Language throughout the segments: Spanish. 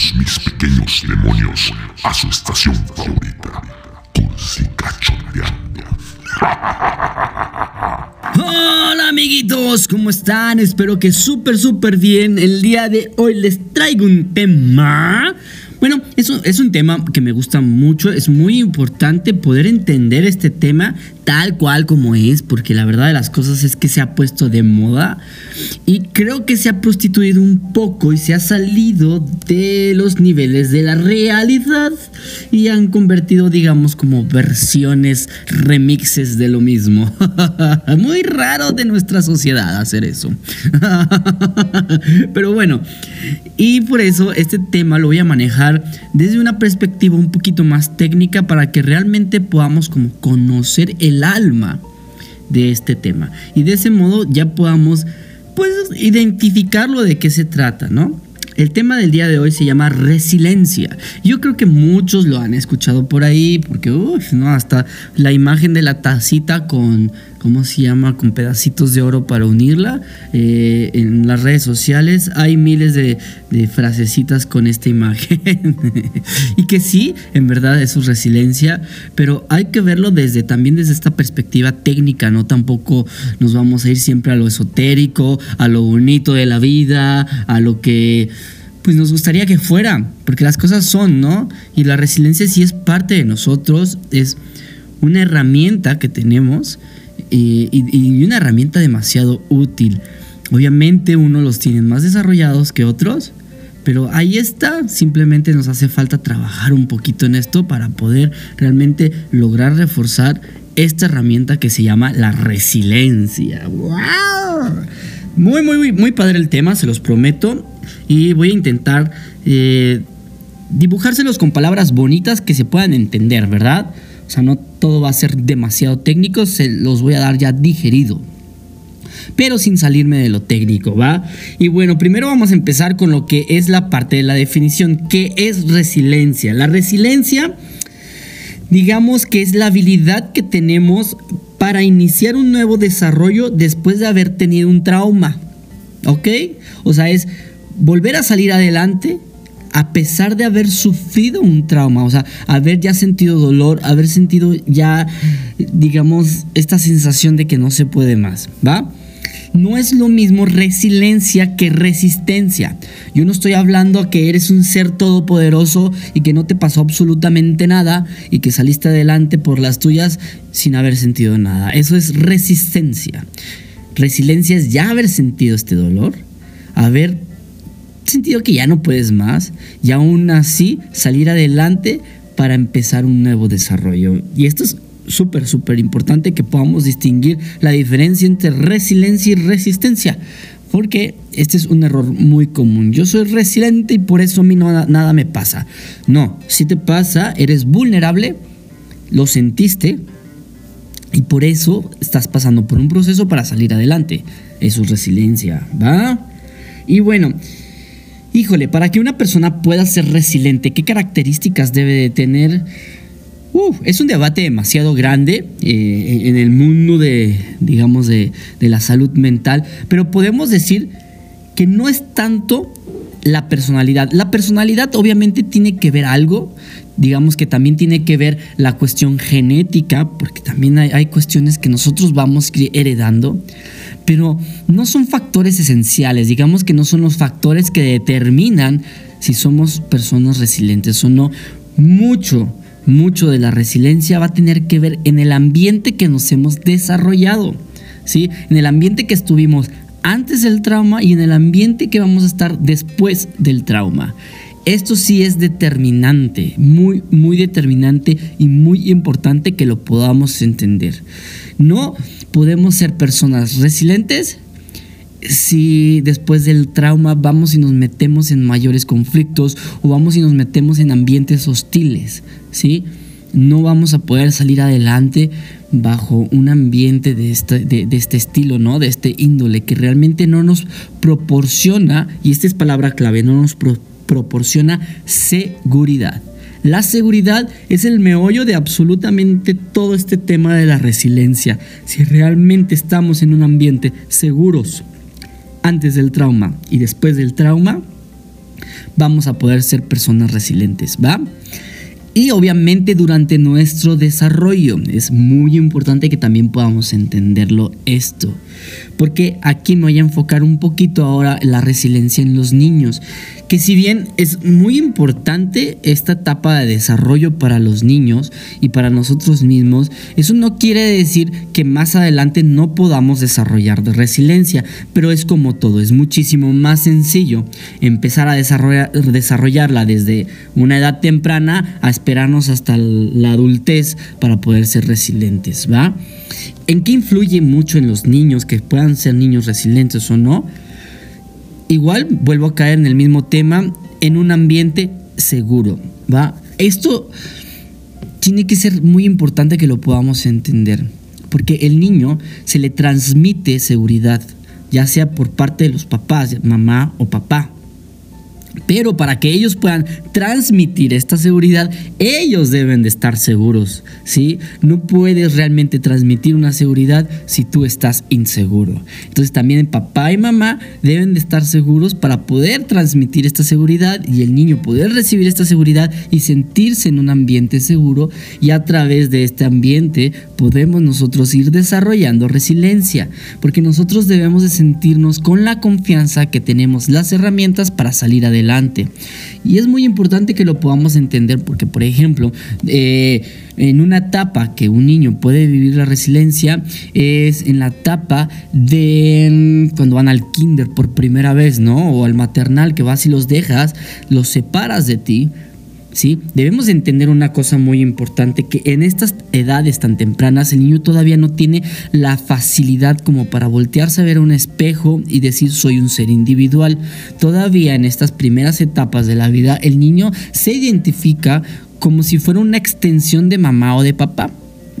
Mis pequeños demonios a su estación favorita, Cursi Cachondeando. Hola amiguitos, ¿cómo están? Espero que súper súper bien. El día de hoy les traigo un tema bueno, eso es un tema que me gusta mucho, es muy importante poder entender este tema tal cual como es, porque la verdad de las cosas es que se ha puesto de moda y creo que se ha prostituido un poco y se ha salido de los niveles de la realidad y han convertido, digamos, como versiones, remixes de lo mismo. Muy raro de nuestra sociedad hacer eso. Pero bueno, y por eso este tema lo voy a manejar desde una perspectiva un poquito más técnica para que realmente podamos como conocer el alma de este tema. Y de ese modo ya podamos pues identificarlo de qué se trata, ¿no? El tema del día de hoy se llama resiliencia. Yo creo que muchos lo han escuchado por ahí, porque uff, no, hasta la imagen de la tacita con ¿cómo se llama? Con pedacitos de oro para unirla. Eh, en las redes sociales hay miles de, frasecitas con esta imagen. y que sí, en verdad es su resiliencia, pero hay que verlo desde también desde esta perspectiva técnica, ¿no? Tampoco nos vamos a ir siempre a lo esotérico, a lo bonito de la vida, a lo que pues nos gustaría que fuera, porque las cosas son, ¿no? Y la resiliencia sí es parte de nosotros, es una herramienta que tenemos y, una herramienta demasiado útil. Obviamente uno los tiene más desarrollados que otros, pero ahí está, simplemente nos hace falta trabajar un poquito en esto para poder realmente lograr reforzar esta herramienta que se llama la resiliencia. ¡Wow! Muy, muy, muy, muy padre el tema, se los prometo. Y voy a intentar eh, dibujárselos con palabras bonitas que se puedan entender, ¿verdad? O sea, no todo va a ser demasiado técnico, se los voy a dar ya digerido. Pero sin salirme de lo técnico, ¿va? Y bueno, primero vamos a empezar con lo que es la parte de la definición. ¿Qué es resiliencia? La resiliencia, digamos que es la habilidad que tenemos para iniciar un nuevo desarrollo después de haber tenido un trauma. ¿Ok? O sea, es volver a salir adelante a pesar de haber sufrido un trauma, o sea, haber ya sentido dolor, haber sentido ya, digamos, esta sensación de que no se puede más, ¿va? No es lo mismo resiliencia que resistencia. Yo no estoy hablando que eres un ser todopoderoso y que no te pasó absolutamente nada y que saliste adelante por las tuyas sin haber sentido nada. Eso es resistencia. Resiliencia es ya haber sentido este dolor, haber sentido que ya no puedes más y aún así salir adelante para empezar un nuevo desarrollo. Y esto es súper, súper importante que podamos distinguir la diferencia entre resiliencia y resistencia. Porque este es un error muy común. Yo soy resiliente y por eso a mí no, nada me pasa. No, si te pasa, eres vulnerable, lo sentiste y por eso estás pasando por un proceso para salir adelante. Eso es resiliencia, ¿va? Y bueno, Híjole, para que una persona pueda ser resiliente, ¿qué características debe de tener? es un debate demasiado grande eh, en el mundo de, digamos, de, de la salud mental, pero podemos decir que no es tanto la personalidad. La personalidad obviamente tiene que ver algo, digamos que también tiene que ver la cuestión genética, porque también hay, hay cuestiones que nosotros vamos heredando pero no son factores esenciales, digamos que no son los factores que determinan si somos personas resilientes o no. Mucho, mucho de la resiliencia va a tener que ver en el ambiente que nos hemos desarrollado, ¿sí? En el ambiente que estuvimos antes del trauma y en el ambiente que vamos a estar después del trauma. Esto sí es determinante, muy, muy determinante y muy importante que lo podamos entender. No podemos ser personas resilientes si después del trauma vamos y nos metemos en mayores conflictos o vamos y nos metemos en ambientes hostiles, ¿sí? No vamos a poder salir adelante bajo un ambiente de este, este estilo, ¿no? De este índole que realmente no nos proporciona, y esta es palabra clave, no nos proporciona seguridad. La seguridad es el meollo de absolutamente todo este tema de la resiliencia. Si realmente estamos en un ambiente seguros antes del trauma y después del trauma, vamos a poder ser personas resilientes, ¿va? Y obviamente durante nuestro desarrollo es muy importante que también podamos entenderlo esto. Porque aquí me voy a enfocar un poquito ahora la resiliencia en los niños que si bien es muy importante esta etapa de desarrollo para los niños y para nosotros mismos, eso no quiere decir que más adelante no podamos desarrollar de resiliencia, pero es como todo, es muchísimo más sencillo empezar a desarrollar, desarrollarla desde una edad temprana a esperarnos hasta la adultez para poder ser resilientes, ¿va? ¿En qué influye mucho en los niños que puedan ser niños resilientes o no? igual vuelvo a caer en el mismo tema, en un ambiente seguro, ¿va? Esto tiene que ser muy importante que lo podamos entender, porque el niño se le transmite seguridad, ya sea por parte de los papás, mamá o papá. Pero para que ellos puedan transmitir esta seguridad, ellos deben de estar seguros, ¿sí? No puedes realmente transmitir una seguridad si tú estás inseguro. Entonces también papá y mamá deben de estar seguros para poder transmitir esta seguridad y el niño poder recibir esta seguridad y sentirse en un ambiente seguro y a través de este ambiente podemos nosotros ir desarrollando resiliencia, porque nosotros debemos de sentirnos con la confianza que tenemos las herramientas para salir adelante y es muy importante que lo podamos entender porque, por ejemplo, eh, en una etapa que un niño puede vivir la resiliencia es en la etapa de mm, cuando van al kinder por primera vez, ¿no? O al maternal que vas y los dejas, los separas de ti ¿sí? Debemos entender una cosa muy importante, que en estas edades tan tempranas el niño todavía no tiene la facilidad como para voltearse a ver un espejo y decir soy un ser individual. Todavía en estas primeras etapas de la vida el niño se identifica como si fuera una extensión de mamá o de papá.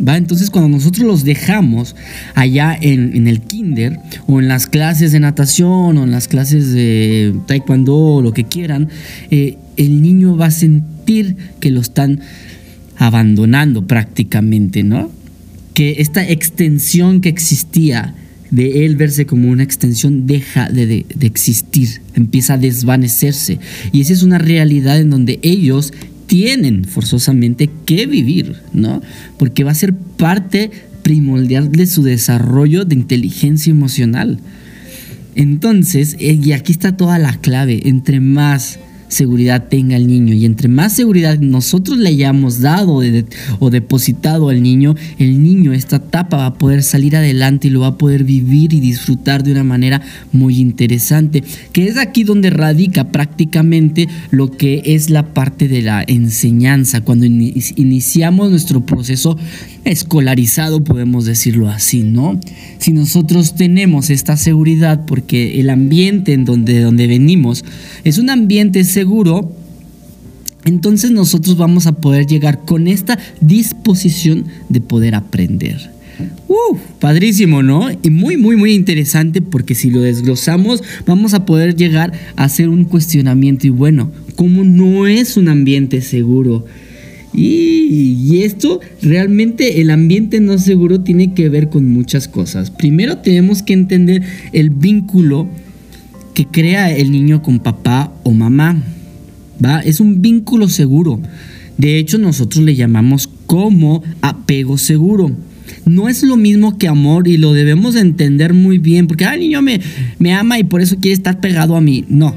¿Va? Entonces cuando nosotros los dejamos allá en, el kinder o en las clases de natación o en las clases de taekwondo o lo que quieran, eh, el niño va a sentir que lo están abandonando prácticamente, ¿no? Que esta extensión que existía de él verse como una extensión deja de, de, existir, empieza a desvanecerse. Y esa es una realidad en donde ellos tienen forzosamente que vivir, ¿no? Porque va a ser parte primordial de su desarrollo de inteligencia emocional. Entonces, eh, y aquí está toda la clave, entre más seguridad tenga el niño. Y entre más seguridad nosotros le hayamos dado o depositado al niño, el niño esta etapa va a poder salir adelante y lo va a poder vivir y disfrutar de una manera muy interesante. Que es aquí donde radica prácticamente lo que es la parte de la enseñanza. Cuando iniciamos nuestro proceso escolarizado, podemos decirlo así, ¿no? Si nosotros tenemos esta seguridad porque el ambiente en donde, donde venimos es un ambiente seguro, entonces nosotros vamos a poder llegar con esta disposición de poder aprender. Uh, padrísimo, ¿no? Y muy, muy, muy interesante porque si lo desglosamos vamos a poder llegar a hacer un cuestionamiento y bueno, ¿cómo no es un ambiente seguro? Y, esto realmente el ambiente no seguro tiene que ver con muchas cosas. Primero tenemos que entender el vínculo que crea el niño con papá o mamá. ¿va? Es un vínculo seguro. De hecho, nosotros le llamamos como apego seguro. No es lo mismo que amor y lo debemos entender muy bien, porque el niño me, me ama y por eso quiere estar pegado a mí. No,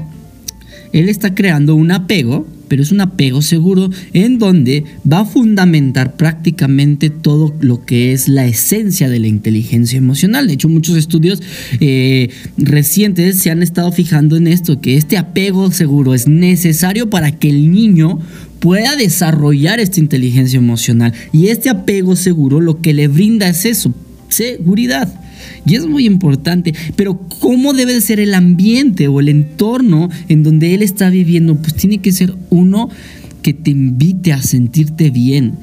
él está creando un apego pero es un apego seguro en donde va a fundamentar prácticamente todo lo que es la esencia de la inteligencia emocional. De hecho, muchos estudios eh, recientes se han estado fijando en esto, que este apego seguro es necesario para que el niño pueda desarrollar esta inteligencia emocional. Y este apego seguro lo que le brinda es eso, seguridad. Y es muy importante. Pero ¿cómo debe de ser el ambiente o el entorno en donde él está viviendo? Pues tiene que ser uno que te invite a sentirte bien.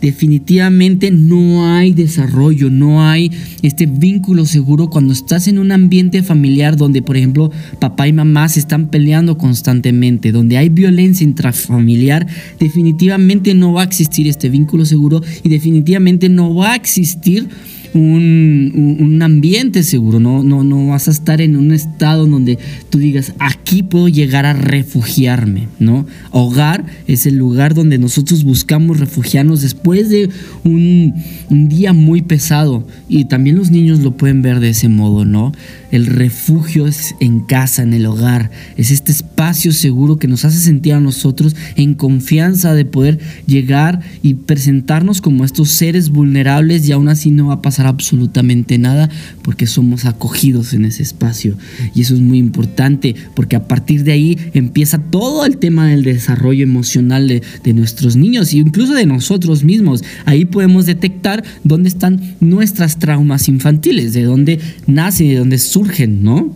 Definitivamente no hay desarrollo, no hay este vínculo seguro cuando estás en un ambiente familiar donde, por ejemplo, papá y mamá se están peleando constantemente, donde hay violencia intrafamiliar, definitivamente no va a existir este vínculo seguro y definitivamente no va a existir un, un, ambiente seguro, ¿no? No, no vas a estar en un estado donde tú digas, aquí puedo llegar a refugiarme, ¿no? Hogar es el lugar donde nosotros buscamos refugiarnos después de un, un día muy pesado y también los niños lo pueden ver de ese modo, ¿no? El refugio es en casa, en el hogar, es este espacio seguro que nos hace sentir a nosotros en confianza de poder llegar y presentarnos como estos seres vulnerables y aún así no va a pasar absolutamente nada porque somos acogidos en ese espacio. Y eso es muy importante porque a partir de ahí empieza todo el tema del desarrollo emocional de, nuestros niños e incluso de nosotros mismos. Ahí podemos detectar dónde están nuestras traumas infantiles, de dónde nacen, de dónde surgen, ¿no?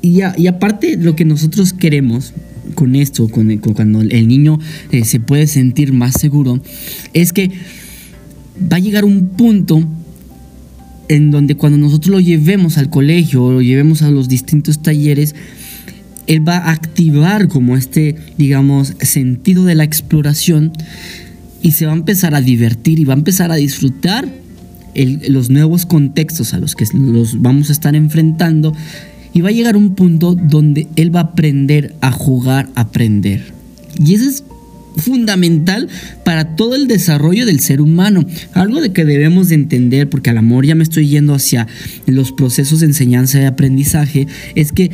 Y, aparte lo que nosotros queremos con esto, con, cuando el niño eh, se puede sentir más seguro, es que va a llegar un punto en donde cuando nosotros lo llevemos al colegio o lo llevemos a los distintos talleres, él va a activar como este, digamos, sentido de la exploración y se va a empezar a divertir y va a empezar a disfrutar los nuevos contextos a los que los vamos a estar enfrentando y va a llegar un punto donde él va a aprender a jugar, a aprender. Y eso es fundamental para todo el desarrollo del ser humano. Algo de que debemos de entender, porque al amor ya me estoy yendo hacia los procesos de enseñanza y aprendizaje, es que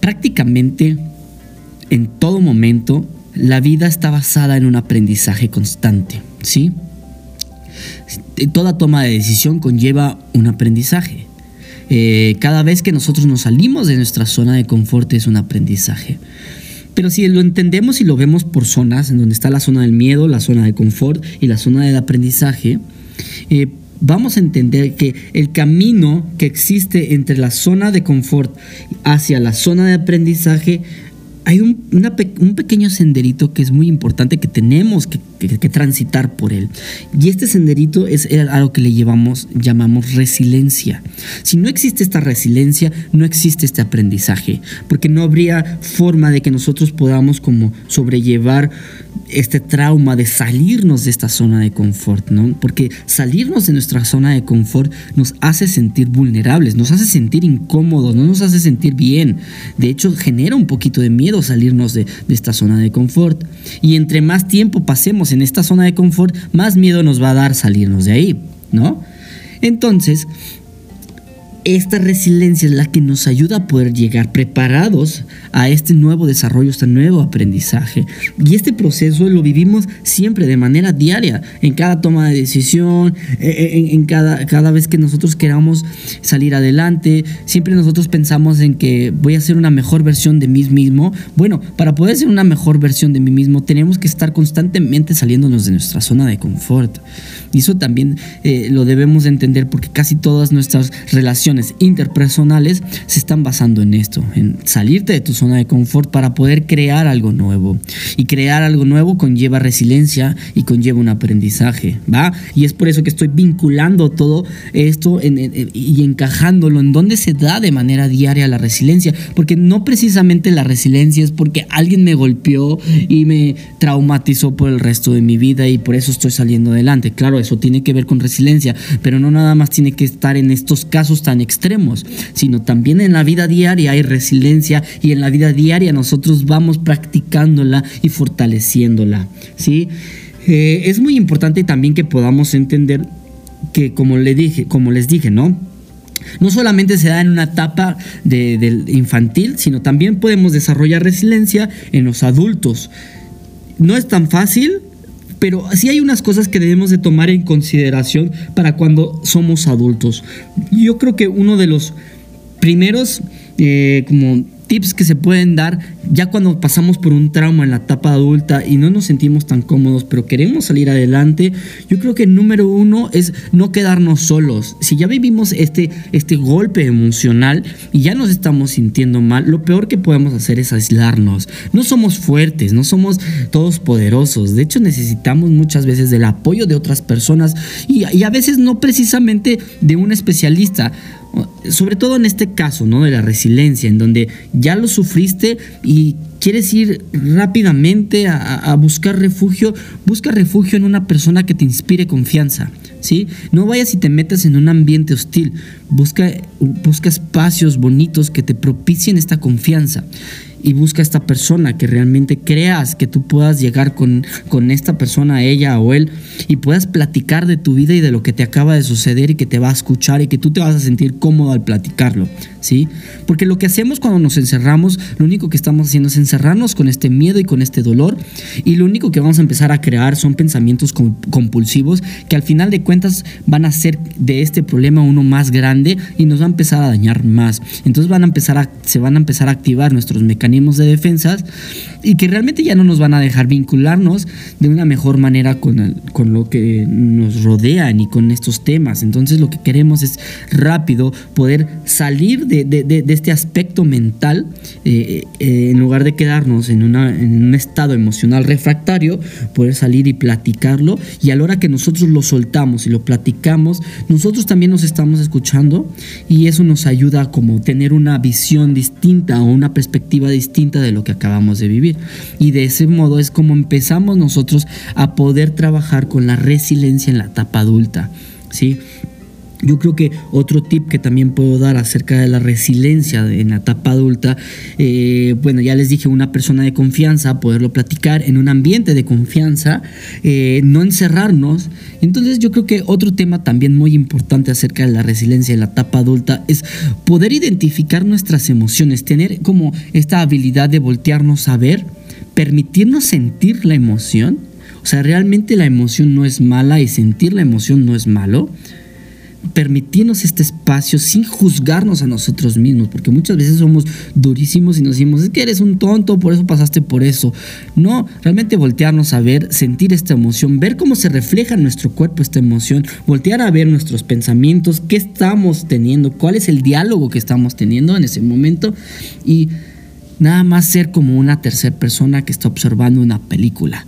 prácticamente en todo momento la vida está basada en un aprendizaje constante, ¿sí? Toda toma de decisión conlleva un aprendizaje. Eh, cada vez que nosotros nos salimos de nuestra zona de confort es un aprendizaje. Pero si lo entendemos y lo vemos por zonas, en donde está la zona del miedo, la zona de confort y la zona del aprendizaje, eh, vamos a entender que el camino que existe entre la zona de confort hacia la zona de aprendizaje hay un, pequeño senderito que es muy importante que tenemos que, transitar por él. Y este senderito es algo que le llevamos, llamamos resiliencia. Si no existe esta resiliencia, no existe este aprendizaje, porque no habría forma de que nosotros podamos como sobrellevar este trauma de salirnos de esta zona de confort, ¿no? Porque salirnos de nuestra zona de confort nos hace sentir vulnerables, nos hace sentir incómodos, no nos hace sentir bien. De hecho, genera un poquito de miedo salirnos de esta zona de confort. Y entre más tiempo pasemos en esta zona de confort, más miedo nos va a dar salirnos de ahí, ¿no? Entonces, esta resiliencia es la que nos ayuda a poder llegar preparados a este nuevo desarrollo, este nuevo aprendizaje. Y este proceso lo vivimos siempre de manera diaria, en cada toma de decisión, eh, eh, en, cada, cada vez que nosotros queramos salir adelante. Siempre nosotros pensamos en que voy a ser una mejor versión de mí mismo. Bueno, para poder ser una mejor versión de mí mismo, tenemos que estar constantemente saliéndonos de nuestra zona de confort. Y eso también eh, lo debemos entender porque casi todas nuestras relaciones interpersonales se están basando en esto, en salirte de tu zona de confort para poder crear algo nuevo. Y crear algo nuevo conlleva resiliencia y conlleva un aprendizaje, ¿va? Y es por eso que estoy vinculando todo esto y encajándolo en donde se da de manera diaria la resiliencia, porque no precisamente la resiliencia es porque alguien me golpeó y me traumatizó por el resto de mi vida y por eso estoy saliendo adelante. Claro, eso tiene que ver con resiliencia, pero no nada más tiene que estar en estos casos tan extremos, sino también en la vida diaria hay resiliencia y en la vida diaria nosotros vamos practicándola y fortaleciéndola. ¿sí? Eh, es muy importante también que podamos entender que, como, le dije, como les dije, ¿no? No solamente se da en una etapa del infantil, sino también podemos desarrollar resiliencia en los adultos. No es tan fácil, pero sí hay unas cosas que debemos de tomar en consideración para cuando somos adultos. Yo creo que uno de los primeros eh, como tips que se pueden dar ya cuando pasamos por un trauma en la etapa adulta y no nos sentimos tan cómodos, pero queremos salir adelante, yo creo que número uno es no quedarnos solos. Si ya vivimos este, este golpe emocional y ya nos estamos sintiendo mal, lo peor que podemos hacer es aislarnos. No somos fuertes, no somos todos poderosos. De hecho, necesitamos muchas veces del apoyo de otras personas y a veces no precisamente de un especialista sobre todo en este caso, ¿no? De la resiliencia, en donde ya lo sufriste y quieres ir rápidamente a, buscar refugio, busca refugio en una persona que te inspire confianza. ¿Sí? No vayas y te metas en un ambiente hostil. Busca, busca espacios bonitos que te propicien esta confianza y busca a esta persona que realmente creas que tú puedas llegar con, con esta persona, ella o él, y puedas platicar de tu vida y de lo que te acaba de suceder y que te va a escuchar y que tú te vas a sentir cómodo al platicarlo, ¿sí? Porque lo que hacemos cuando nos encerramos, lo único que estamos haciendo es encerrarnos con este miedo y con este dolor y lo único que vamos a empezar a crear son pensamientos compulsivos que al final de cuentas van a hacer de este problema uno más grande y nos va a empezar a dañar más. Entonces van a empezar a, se van a empezar a activar nuestros mecanismos de defensas y que realmente ya no nos van a dejar vincularnos de una mejor manera con, con lo que nos rodea ni con estos temas. Entonces lo que queremos es rápido poder salir de, este aspecto mental eh, eh, en lugar de quedarnos en, un estado emocional refractario, poder salir y platicarlo y a la hora que nosotros lo soltamos y lo platicamos, nosotros también nos estamos escuchando y eso nos ayuda como tener una visión distinta o una perspectiva distinta de lo que acabamos de vivir. Y de ese modo es como empezamos nosotros a poder trabajar con la resiliencia en la etapa adulta. ¿sí? Yo creo que otro tip que también puedo dar acerca de la resiliencia en la etapa adulta, eh, bueno, ya les dije, una persona de confianza, poderlo platicar en un ambiente de confianza, eh, no encerrarnos. Entonces yo creo que otro tema también muy importante acerca de la resiliencia en la etapa adulta es poder identificar nuestras emociones, tener como esta habilidad de voltearnos a ver, permitirnos sentir la emoción. O sea, realmente la emoción no es mala y sentir la emoción no es malo permitirnos este espacio sin juzgarnos a nosotros mismos, porque muchas veces somos durísimos y nos decimos, es que eres un tonto, por eso pasaste por eso. No, realmente voltearnos a ver, sentir esta emoción, ver cómo se refleja en nuestro cuerpo esta emoción, voltear a ver nuestros pensamientos, qué estamos teniendo, cuál es el diálogo que estamos teniendo en ese momento y nada más ser como una tercera persona que está observando una película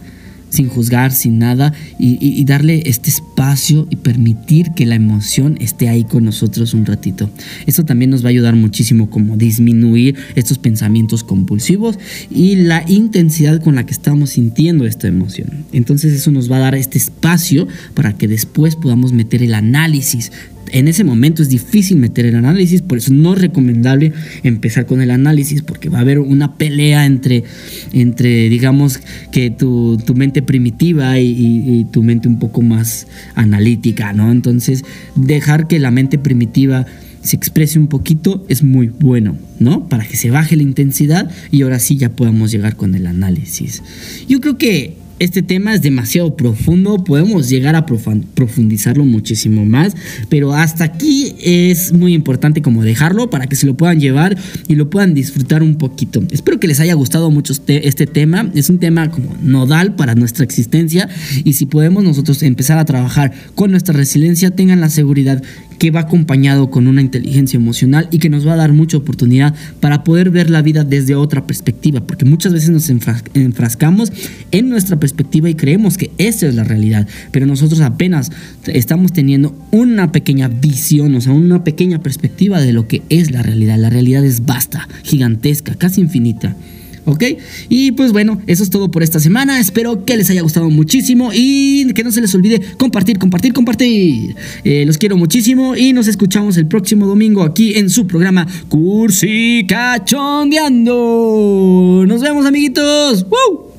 sin juzgar, sin nada, y, darle este espacio y permitir que la emoción esté ahí con nosotros un ratito. Eso también nos va a ayudar muchísimo como disminuir estos pensamientos compulsivos y la intensidad con la que estamos sintiendo esta emoción. Entonces eso nos va a dar este espacio para que después podamos meter el análisis en ese momento es difícil meter el análisis, por eso no es recomendable empezar con el análisis, porque va a haber una pelea entre, entre digamos, que tu, mente primitiva y, tu mente un poco más analítica, ¿no? Entonces, dejar que la mente primitiva se exprese un poquito es muy bueno, ¿no? Para que se baje la intensidad y ahora sí ya podamos llegar con el análisis. Yo creo que este tema es demasiado profundo, podemos llegar a profundizarlo muchísimo más, pero hasta aquí es muy importante como dejarlo para que se lo puedan llevar y lo puedan disfrutar un poquito. Espero que les haya gustado mucho este, este tema, es un tema como nodal para nuestra existencia y si podemos nosotros empezar a trabajar con nuestra resiliencia, tengan la seguridad que va acompañado con una inteligencia emocional y que nos va a dar mucha oportunidad para poder ver la vida desde otra perspectiva, porque muchas veces nos enfrascamos en nuestra perspectiva y creemos que esa es la realidad, pero nosotros apenas estamos teniendo una pequeña visión, o sea, una pequeña perspectiva de lo que es la realidad. La realidad es vasta, gigantesca, casi infinita. ¿Ok? Y pues bueno, eso es todo por esta semana. Espero que les haya gustado muchísimo y que no se les olvide compartir, compartir, compartir. Eh, los quiero muchísimo y nos escuchamos el próximo domingo aquí en su programa Cursi Cachondeando. Nos vemos, amiguitos. ¡Woo!